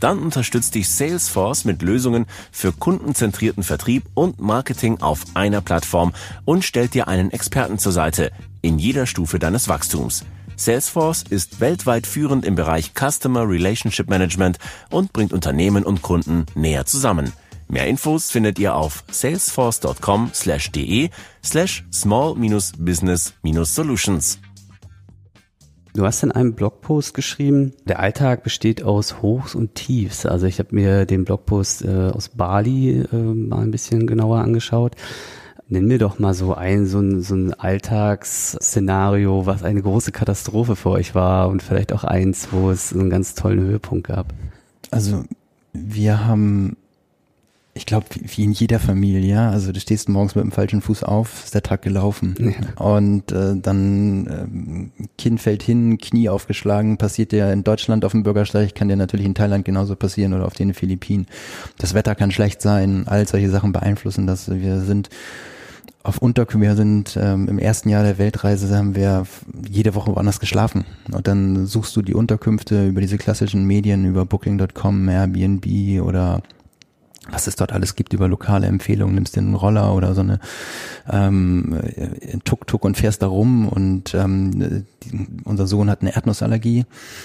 Dann unterstützt dich Salesforce mit Lösungen für kundenzentrierten Vertrieb und Marketing auf einer Plattform und stellt dir einen Experten zur Seite in jeder Stufe deines Wachstums. Salesforce ist weltweit führend im Bereich Customer Relationship Management und bringt Unternehmen und Kunden näher zusammen. Mehr Infos findet ihr auf salesforce.com/de slash small-business-solutions. Du hast in einem Blogpost geschrieben, der Alltag besteht aus Hochs und Tiefs. Also ich habe mir den Blogpost äh, aus Bali äh, mal ein bisschen genauer angeschaut. Nenn mir doch mal so ein, so ein, so ein Alltagsszenario, was eine große Katastrophe für euch war und vielleicht auch eins, wo es einen ganz tollen Höhepunkt gab. Also wir haben, ich glaube, wie in jeder Familie, ja, also du stehst morgens mit dem falschen Fuß auf, ist der Tag gelaufen. Ja. Und äh, dann ähm, Kind fällt hin, Knie aufgeschlagen, passiert dir in Deutschland auf dem Bürgersteig, kann dir natürlich in Thailand genauso passieren oder auf den Philippinen. Das Wetter kann schlecht sein, all solche Sachen beeinflussen das. Wir sind auf Unterkümmern, wir sind ähm, im ersten Jahr der Weltreise haben wir jede Woche woanders geschlafen. Und dann suchst du die Unterkünfte über diese klassischen Medien, über Booking.com, Airbnb oder was es dort alles gibt über lokale Empfehlungen, nimmst dir einen Roller oder so eine ähm, Tuk-Tuk und fährst da rum und ähm, die, unser Sohn hat eine Erdnussallergie.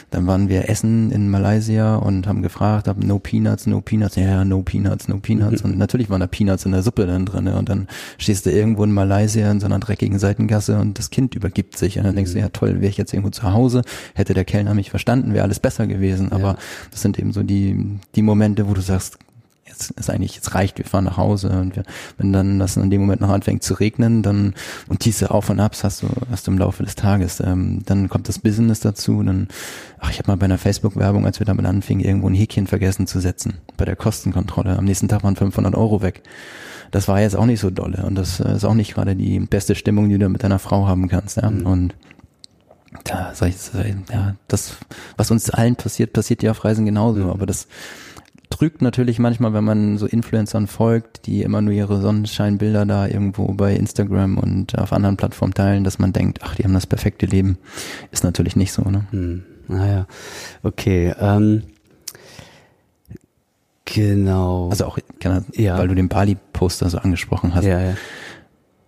Dann waren wir essen in Malaysia und haben gefragt, hab no Peanuts, no Peanuts, ja, no Peanuts, no Peanuts. Und natürlich waren da Peanuts in der Suppe dann drin und dann stehst du irgendwo in Malaysia in so einer dreckigen Seitengasse und das Kind übergibt sich. Und dann denkst du, ja toll, wäre ich jetzt irgendwo zu Hause, hätte der Kellner mich verstanden, wäre alles besser gewesen, aber ja. das sind eben so die, die Momente, wo du sagst, jetzt ist eigentlich, jetzt reicht, wir fahren nach Hause und wir, wenn dann das in dem Moment noch anfängt zu regnen, dann und diese Auf und Abs hast du, hast du im Laufe des Tages. Ähm, dann kommt das Business dazu, dann, ach, ich habe mal bei einer Facebook-Werbung, als wir damit anfingen, irgendwo ein Häkchen vergessen zu setzen bei der Kostenkontrolle. Am nächsten Tag waren 500 Euro weg. Das war jetzt auch nicht so dolle und das ist auch nicht gerade die beste Stimmung, die du mit deiner Frau haben kannst. Ja? Mhm. Und da sag ich, ja, das, was uns allen passiert, passiert ja auf Reisen genauso, aber das trügt natürlich manchmal, wenn man so Influencern folgt, die immer nur ihre Sonnenscheinbilder da irgendwo bei Instagram und auf anderen Plattformen teilen, dass man denkt, ach, die haben das perfekte Leben. Ist natürlich nicht so, ne? Hm. Naja, okay. Ähm, genau. Also auch, ja. weil du den Bali-Poster so angesprochen hast. Ja, ja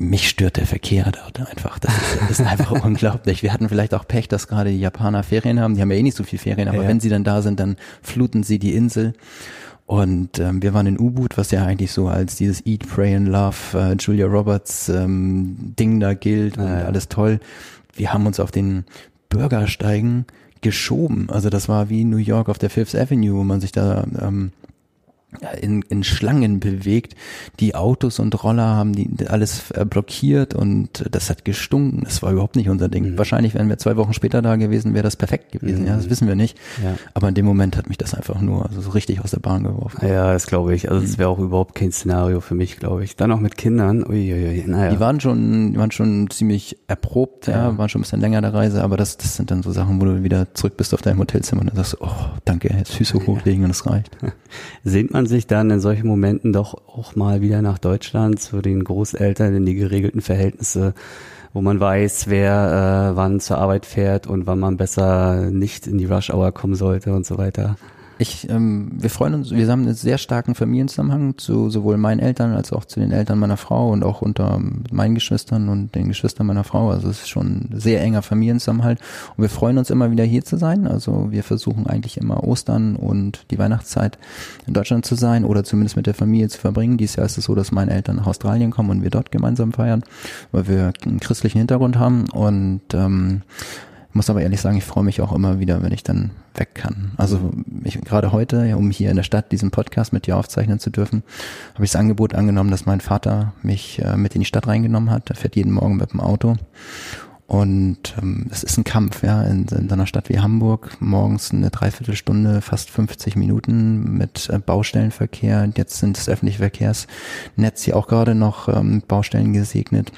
mich stört der Verkehr dort einfach. Das ist, das ist einfach unglaublich. Wir hatten vielleicht auch Pech, dass gerade die Japaner Ferien haben. Die haben ja eh nicht so viel Ferien, aber ja, wenn sie dann da sind, dann fluten sie die Insel. Und ähm, wir waren in U-Boot, was ja eigentlich so als dieses Eat, Pray and Love äh, Julia Roberts ähm, Ding da gilt und ja. alles toll. Wir haben uns auf den Bürgersteigen geschoben. Also das war wie New York auf der Fifth Avenue, wo man sich da ähm, in, in Schlangen bewegt. Die Autos und Roller haben die alles äh, blockiert und das hat gestunken. Das war überhaupt nicht unser Ding. Mhm. Wahrscheinlich wären wir zwei Wochen später da gewesen, wäre das perfekt gewesen. Mhm. Ja, das wissen wir nicht. Ja. Aber in dem Moment hat mich das einfach nur also so richtig aus der Bahn geworfen. Ja, das glaube ich. Also es mhm. wäre auch überhaupt kein Szenario für mich, glaube ich. Dann auch mit Kindern. Uiuiui. Naja. Die waren schon, die waren schon ziemlich erprobt, ja, ja, waren schon ein bisschen länger der Reise, aber das, das sind dann so Sachen, wo du wieder zurück bist auf deinem Hotelzimmer und dann sagst, oh, danke, jetzt Füße hochlegen und es reicht. Sehnt man sich dann in solchen Momenten doch auch mal wieder nach Deutschland zu den Großeltern in die geregelten Verhältnisse, wo man weiß, wer äh, wann zur Arbeit fährt und wann man besser nicht in die Rush Hour kommen sollte und so weiter. Ich, ähm, wir freuen uns, wir haben einen sehr starken Familienzusammenhang zu sowohl meinen Eltern als auch zu den Eltern meiner Frau und auch unter meinen Geschwistern und den Geschwistern meiner Frau. Also es ist schon ein sehr enger Familienzusammenhalt. Und wir freuen uns immer wieder hier zu sein. Also wir versuchen eigentlich immer Ostern und die Weihnachtszeit in Deutschland zu sein oder zumindest mit der Familie zu verbringen. Dieses Jahr ist es so, dass meine Eltern nach Australien kommen und wir dort gemeinsam feiern, weil wir einen christlichen Hintergrund haben und ähm, muss aber ehrlich sagen, ich freue mich auch immer wieder, wenn ich dann weg kann. Also ich, gerade heute, um hier in der Stadt diesen Podcast mit dir aufzeichnen zu dürfen, habe ich das Angebot angenommen, dass mein Vater mich äh, mit in die Stadt reingenommen hat. Er fährt jeden Morgen mit dem Auto. Und ähm, es ist ein Kampf, ja, in, in einer Stadt wie Hamburg, morgens eine Dreiviertelstunde, fast 50 Minuten mit äh, Baustellenverkehr. Jetzt sind das öffentliche Verkehrsnetz hier auch gerade noch ähm, Baustellen gesegnet.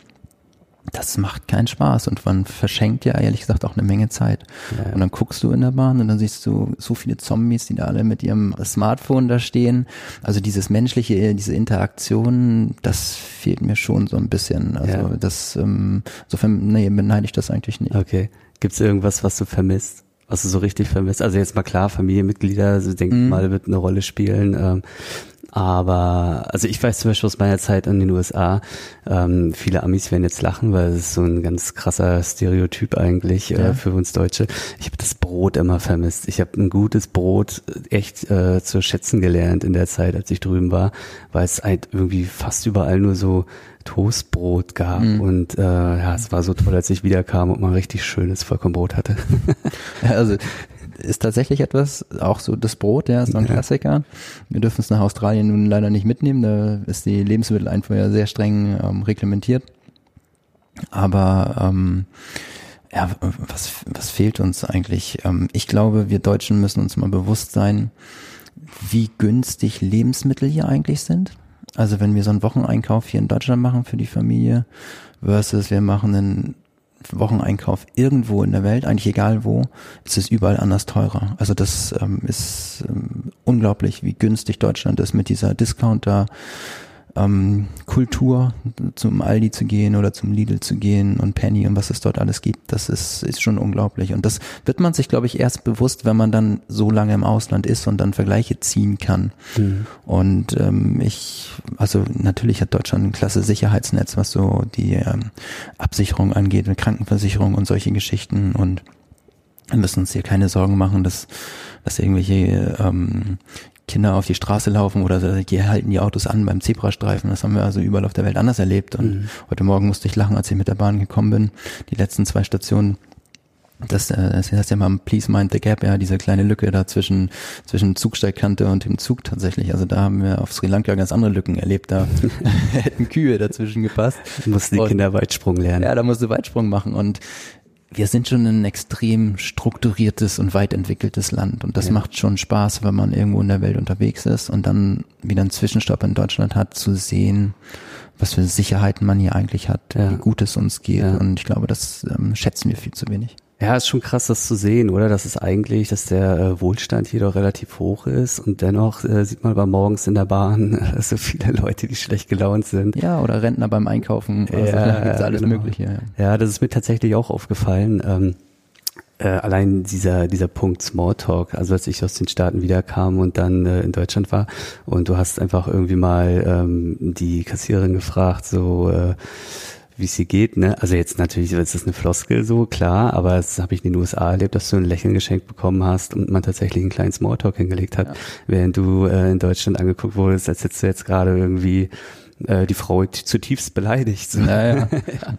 Das macht keinen Spaß und man verschenkt ja ehrlich gesagt auch eine Menge Zeit. Ja, ja. Und dann guckst du in der Bahn und dann siehst du so viele Zombies, die da alle mit ihrem Smartphone da stehen. Also dieses menschliche, diese Interaktion, das fehlt mir schon so ein bisschen. Also ja. das, ähm, insofern, nee, beneide ich das eigentlich nicht. Okay. Gibt es irgendwas, was du vermisst? Was du so richtig vermisst? Also jetzt mal klar, Familienmitglieder, so denke mhm. mal, wird eine Rolle spielen. Ähm, aber, also ich weiß zum Beispiel aus meiner Zeit in den USA, ähm, viele Amis werden jetzt lachen, weil es ist so ein ganz krasser Stereotyp eigentlich äh, ja. für uns Deutsche. Ich habe das Brot immer vermisst. Ich habe ein gutes Brot echt äh, zu schätzen gelernt in der Zeit, als ich drüben war, weil es halt irgendwie fast überall nur so Toastbrot gab mhm. und äh, ja, es war so toll, als ich wiederkam und mal richtig schönes Vollkornbrot hatte. also ist tatsächlich etwas, auch so das Brot, ja, ist noch ein ja. Klassiker. Wir dürfen es nach Australien nun leider nicht mitnehmen, da ist die Lebensmitteleinfuhr ja sehr streng ähm, reglementiert. Aber ähm, ja, was, was fehlt uns eigentlich? Ähm, ich glaube, wir Deutschen müssen uns mal bewusst sein, wie günstig Lebensmittel hier eigentlich sind. Also wenn wir so einen Wocheneinkauf hier in Deutschland machen für die Familie versus wir machen einen Wocheneinkauf irgendwo in der Welt, eigentlich egal wo, ist es überall anders teurer. Also das ähm, ist ähm, unglaublich, wie günstig Deutschland ist mit dieser Discounter ähm, Kultur, zum Aldi zu gehen oder zum Lidl zu gehen und Penny und was es dort alles gibt, das ist, ist schon unglaublich. Und das wird man sich, glaube ich, erst bewusst, wenn man dann so lange im Ausland ist und dann Vergleiche ziehen kann. Mhm. Und ähm, ich, also natürlich hat Deutschland ein klasse Sicherheitsnetz, was so die ähm, Absicherung angeht, Krankenversicherung und solche Geschichten und wir müssen uns hier keine Sorgen machen, dass, dass irgendwelche ähm, Kinder auf die Straße laufen oder die halten die Autos an beim Zebrastreifen. Das haben wir also überall auf der Welt anders erlebt. Und mhm. heute Morgen musste ich lachen, als ich mit der Bahn gekommen bin. Die letzten zwei Stationen das, äh, das heißt ja mal Please Mind the Gap, ja, diese kleine Lücke da zwischen, zwischen Zugsteigkante und dem Zug tatsächlich. Also da haben wir auf Sri Lanka ganz andere Lücken erlebt. Da hätten Kühe dazwischen gepasst. Mussten die Kinder Weitsprung lernen. Ja, da musste Weitsprung machen. Und wir sind schon ein extrem strukturiertes und weit entwickeltes Land und das ja. macht schon Spaß, wenn man irgendwo in der Welt unterwegs ist und dann wieder einen Zwischenstopp in Deutschland hat, zu sehen, was für Sicherheiten man hier eigentlich hat, ja. wie gut es uns geht und ich glaube, das ähm, schätzen wir viel zu wenig. Ja, ist schon krass, das zu sehen, oder? Das ist eigentlich, dass der äh, Wohlstand hier doch relativ hoch ist und dennoch äh, sieht man aber morgens in der Bahn äh, so viele Leute, die schlecht gelaunt sind. Ja, oder Rentner beim Einkaufen. Also, ja, gibt's alles genau. Mögliche. Ja. ja, das ist mir tatsächlich auch aufgefallen. Ähm, äh, allein dieser dieser Punkt Smalltalk, also als ich aus den Staaten wiederkam und dann äh, in Deutschland war und du hast einfach irgendwie mal ähm, die Kassiererin gefragt, so äh, wie es hier geht, ne? Also jetzt natürlich ist das eine Floskel so, klar, aber das habe ich in den USA erlebt, dass du ein Lächeln geschenkt bekommen hast und man tatsächlich einen kleinen Smalltalk hingelegt hat, ja. während du äh, in Deutschland angeguckt wurdest, als hättest du jetzt gerade irgendwie äh, die Frau zutiefst beleidigt. So. Ja, ja.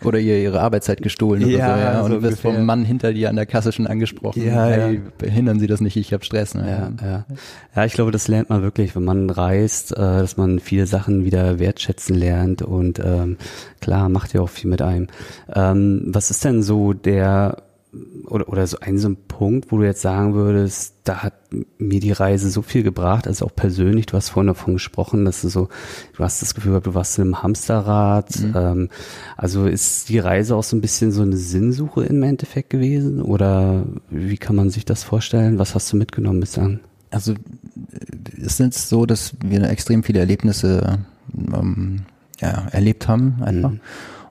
Oder ihr ihre Arbeitszeit gestohlen oder ja, so, ja. Und so du wirst vom Mann hinter dir an der Kasse schon angesprochen. Ja, hey, ja. behindern Sie das nicht, ich habe Stress. Ne? Ja, ja. ja, ich glaube, das lernt man wirklich, wenn man reist, äh, dass man viele Sachen wieder wertschätzen lernt und ähm, klar, macht ja auch viel mit einem. Ähm, was ist denn so der oder, oder so ein so ein Punkt, wo du jetzt sagen würdest, da hat mir die Reise so viel gebracht, also auch persönlich, du hast vorhin davon gesprochen, dass du so, du hast das Gefühl, du warst in einem Hamsterrad, mhm. ähm, also ist die Reise auch so ein bisschen so eine Sinnsuche im Endeffekt gewesen oder wie kann man sich das vorstellen? Was hast du mitgenommen bislang? Also es ist so, dass wir extrem viele Erlebnisse ähm, ja, erlebt haben einfach. Mhm.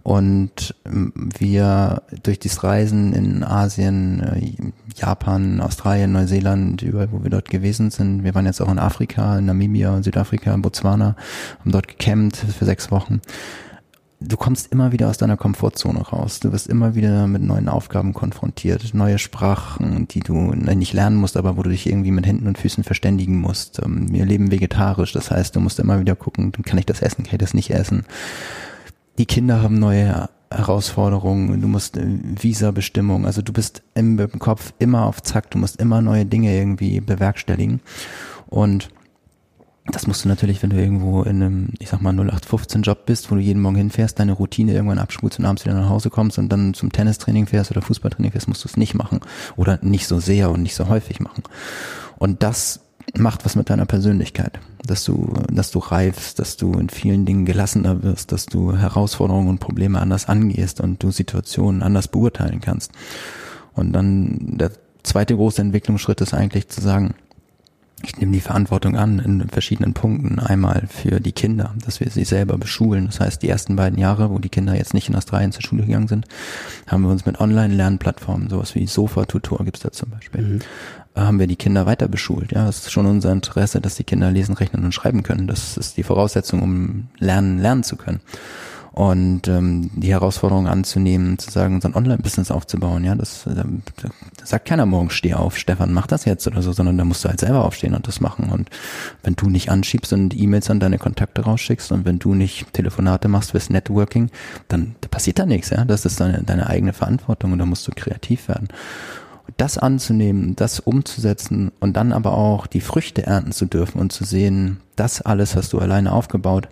Und ähm, wir durch das Reisen in Asien, äh, Japan, Australien, Neuseeland, überall, wo wir dort gewesen sind, wir waren jetzt auch in Afrika, in Namibia, Südafrika, Botswana, haben dort gecampt für sechs Wochen. Du kommst immer wieder aus deiner Komfortzone raus. Du wirst immer wieder mit neuen Aufgaben konfrontiert, neue Sprachen, die du nicht lernen musst, aber wo du dich irgendwie mit Händen und Füßen verständigen musst. Ähm, wir leben vegetarisch, das heißt, du musst immer wieder gucken, kann ich das essen, kann ich das nicht essen die Kinder haben neue Herausforderungen, du musst äh, Visa-Bestimmung, also du bist im, im, Kopf immer auf Zack, du musst immer neue Dinge irgendwie bewerkstelligen. Und das musst du natürlich, wenn du irgendwo in einem, ich sag mal, 0815 Job bist, wo du jeden Morgen hinfährst, deine Routine irgendwann abspulst und abends wieder nach Hause kommst und dann zum Tennistraining fährst oder Fußballtraining fährst, musst du es nicht machen oder nicht so sehr und nicht so häufig machen. Und das macht was mit deiner Persönlichkeit, dass du, dass du reifst, dass du in vielen Dingen gelassener wirst, dass du Herausforderungen und Probleme anders angehst und du Situationen anders beurteilen kannst. Und dann der zweite große Entwicklungsschritt ist eigentlich zu sagen, ich nehme die Verantwortung an in verschiedenen Punkten. Einmal für die Kinder, dass wir sie selber beschulen. Das heißt, die ersten beiden Jahre, wo die Kinder jetzt nicht in Australien zur Schule gegangen sind, haben wir uns mit Online-Lernplattformen, sowas wie Sofa-Tutor gibt's da zum Beispiel, mhm. Haben wir die Kinder weiter beschult. Ja, es ist schon unser Interesse, dass die Kinder lesen, rechnen und schreiben können. Das ist die Voraussetzung, um lernen, lernen zu können und ähm, die Herausforderung anzunehmen, zu sagen, so ein Online-Business aufzubauen, ja, das, äh, da, da sagt keiner morgen, steh auf, Stefan, mach das jetzt oder so, sondern da musst du halt selber aufstehen und das machen und wenn du nicht anschiebst und E-Mails an deine Kontakte rausschickst und wenn du nicht Telefonate machst fürs Networking, dann da passiert da nichts, ja, das ist deine, deine eigene Verantwortung und da musst du kreativ werden das anzunehmen, das umzusetzen und dann aber auch die Früchte ernten zu dürfen und zu sehen, das alles hast du alleine aufgebaut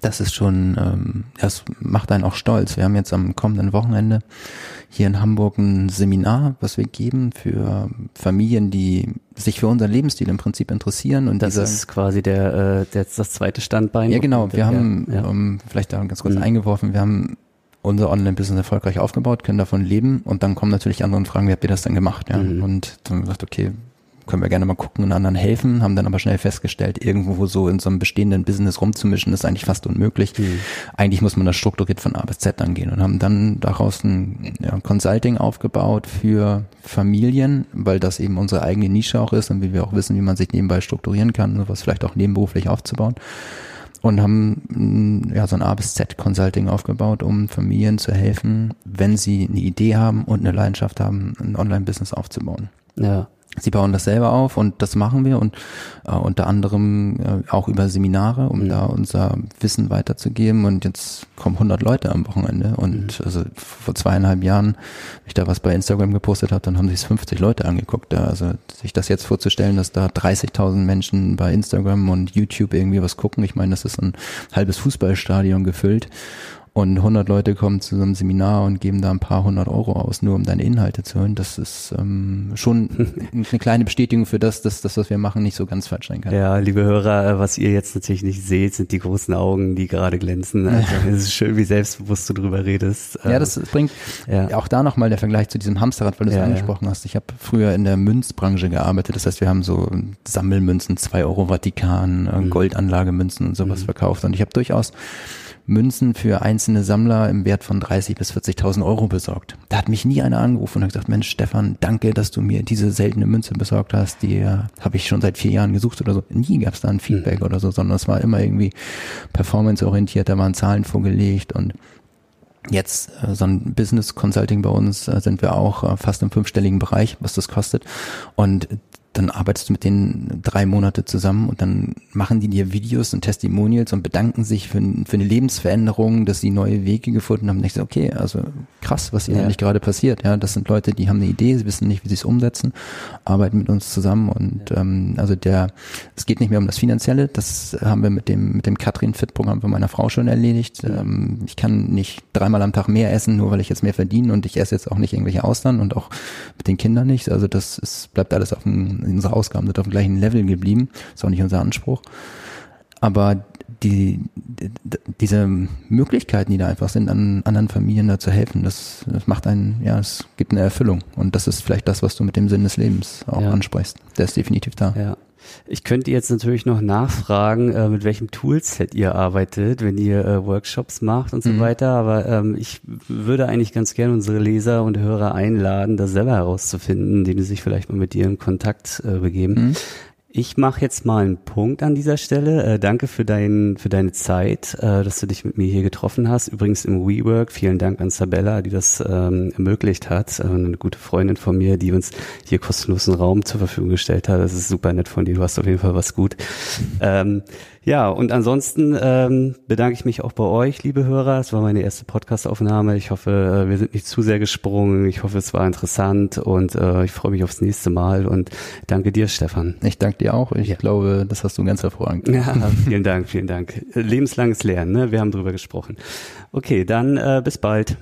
das ist schon, ähm, das macht einen auch stolz. Wir haben jetzt am kommenden Wochenende hier in Hamburg ein Seminar, was wir geben für Familien, die sich für unseren Lebensstil im Prinzip interessieren. Und das ist quasi der, äh, der das zweite Standbein. Ja, genau. Wir haben, ja. um, vielleicht da ganz kurz mhm. eingeworfen, wir haben unser Online-Business erfolgreich aufgebaut, können davon leben und dann kommen natürlich andere und fragen, wie habt ihr das denn gemacht? Ja? Mhm. Und dann gesagt, okay, können wir gerne mal gucken und anderen helfen, haben dann aber schnell festgestellt, irgendwo so in so einem bestehenden Business rumzumischen, ist eigentlich fast unmöglich. Mhm. Eigentlich muss man das strukturiert von A bis Z angehen und haben dann daraus ein ja, Consulting aufgebaut für Familien, weil das eben unsere eigene Nische auch ist und wie wir auch wissen, wie man sich nebenbei strukturieren kann, sowas vielleicht auch nebenberuflich aufzubauen und haben mm, ja so ein A bis Z Consulting aufgebaut, um Familien zu helfen, wenn sie eine Idee haben und eine Leidenschaft haben, ein Online-Business aufzubauen. Ja. Sie bauen das selber auf und das machen wir und äh, unter anderem äh, auch über Seminare, um mhm. da unser Wissen weiterzugeben. Und jetzt kommen 100 Leute am Wochenende und mhm. also vor zweieinhalb Jahren, wenn ich da was bei Instagram gepostet habe, dann haben sich 50 Leute angeguckt. Also sich das jetzt vorzustellen, dass da 30.000 Menschen bei Instagram und YouTube irgendwie was gucken, ich meine, das ist ein halbes Fußballstadion gefüllt und 100 Leute kommen zu so einem Seminar und geben da ein paar hundert Euro aus, nur um deine Inhalte zu hören. Das ist ähm, schon eine kleine Bestätigung für das, dass das, was wir machen, nicht so ganz falsch sein kann. Ja, liebe Hörer, äh, was ihr jetzt natürlich nicht seht, sind die großen Augen, die gerade glänzen. Also, es ist schön, wie selbstbewusst du drüber redest. Ja, das bringt ja. auch da nochmal der Vergleich zu diesem Hamsterrad, weil du es ja, angesprochen ja. hast. Ich habe früher in der Münzbranche gearbeitet. Das heißt, wir haben so Sammelmünzen, zwei Euro Vatikan, äh, mhm. Goldanlagemünzen und sowas mhm. verkauft. Und ich habe durchaus Münzen für einzelne Sammler im Wert von 30 bis 40.000 Euro besorgt. Da hat mich nie einer angerufen und hat gesagt, Mensch, Stefan, danke, dass du mir diese seltene Münze besorgt hast, die äh, habe ich schon seit vier Jahren gesucht oder so. Nie gab es da ein Feedback mhm. oder so, sondern es war immer irgendwie performanceorientiert, da waren Zahlen vorgelegt und Jetzt äh, so ein Business Consulting bei uns äh, sind wir auch fast im fünfstelligen Bereich, was das kostet. Und dann arbeitest du mit denen drei Monate zusammen und dann machen die dir Videos und Testimonials und bedanken sich für, für eine Lebensveränderung, dass sie neue Wege gefunden haben. Und ich so, okay, also krass, was hier ja. eigentlich gerade passiert. Ja, das sind Leute, die haben eine Idee, sie wissen nicht, wie sie es umsetzen, arbeiten mit uns zusammen und ja. ähm, also der, es geht nicht mehr um das Finanzielle. Das haben wir mit dem mit dem Katrin Fit Programm von meiner Frau schon erledigt. Ähm, ich kann nicht dreimal am Tag mehr essen, nur weil ich jetzt mehr verdiene und ich esse jetzt auch nicht irgendwelche Austern und auch mit den Kindern nicht. Also das ist, bleibt alles auf dem unsere Ausgaben sind auf dem gleichen Level geblieben. Ist auch nicht unser Anspruch. Aber die, die, diese Möglichkeiten, die da einfach sind, an anderen Familien da zu helfen, das, das macht einen, ja, es gibt eine Erfüllung. Und das ist vielleicht das, was du mit dem Sinn des Lebens auch ja. ansprichst. Der ist definitiv da. Ja. Ich könnte jetzt natürlich noch nachfragen, äh, mit welchem Toolset ihr arbeitet, wenn ihr äh, Workshops macht und so mhm. weiter. Aber ähm, ich würde eigentlich ganz gerne unsere Leser und Hörer einladen, das selber herauszufinden, indem sie sich vielleicht mal mit dir in Kontakt äh, begeben. Mhm. Ich mache jetzt mal einen Punkt an dieser Stelle. Äh, danke für, dein, für deine Zeit, äh, dass du dich mit mir hier getroffen hast. Übrigens im WeWork. Vielen Dank an Sabella, die das ähm, ermöglicht hat. Äh, eine gute Freundin von mir, die uns hier kostenlosen Raum zur Verfügung gestellt hat. Das ist super nett von dir. Du hast auf jeden Fall was gut. Ähm, ja, und ansonsten ähm, bedanke ich mich auch bei euch, liebe Hörer. Es war meine erste Podcast-Aufnahme. Ich hoffe, äh, wir sind nicht zu sehr gesprungen. Ich hoffe, es war interessant und äh, ich freue mich aufs nächste Mal und danke dir, Stefan. Ich danke dir auch. Ich ja. glaube, das hast du ganz hervorragend gemacht. Ja, vielen Dank, vielen Dank. Lebenslanges Lernen, ne? wir haben drüber gesprochen. Okay, dann äh, bis bald.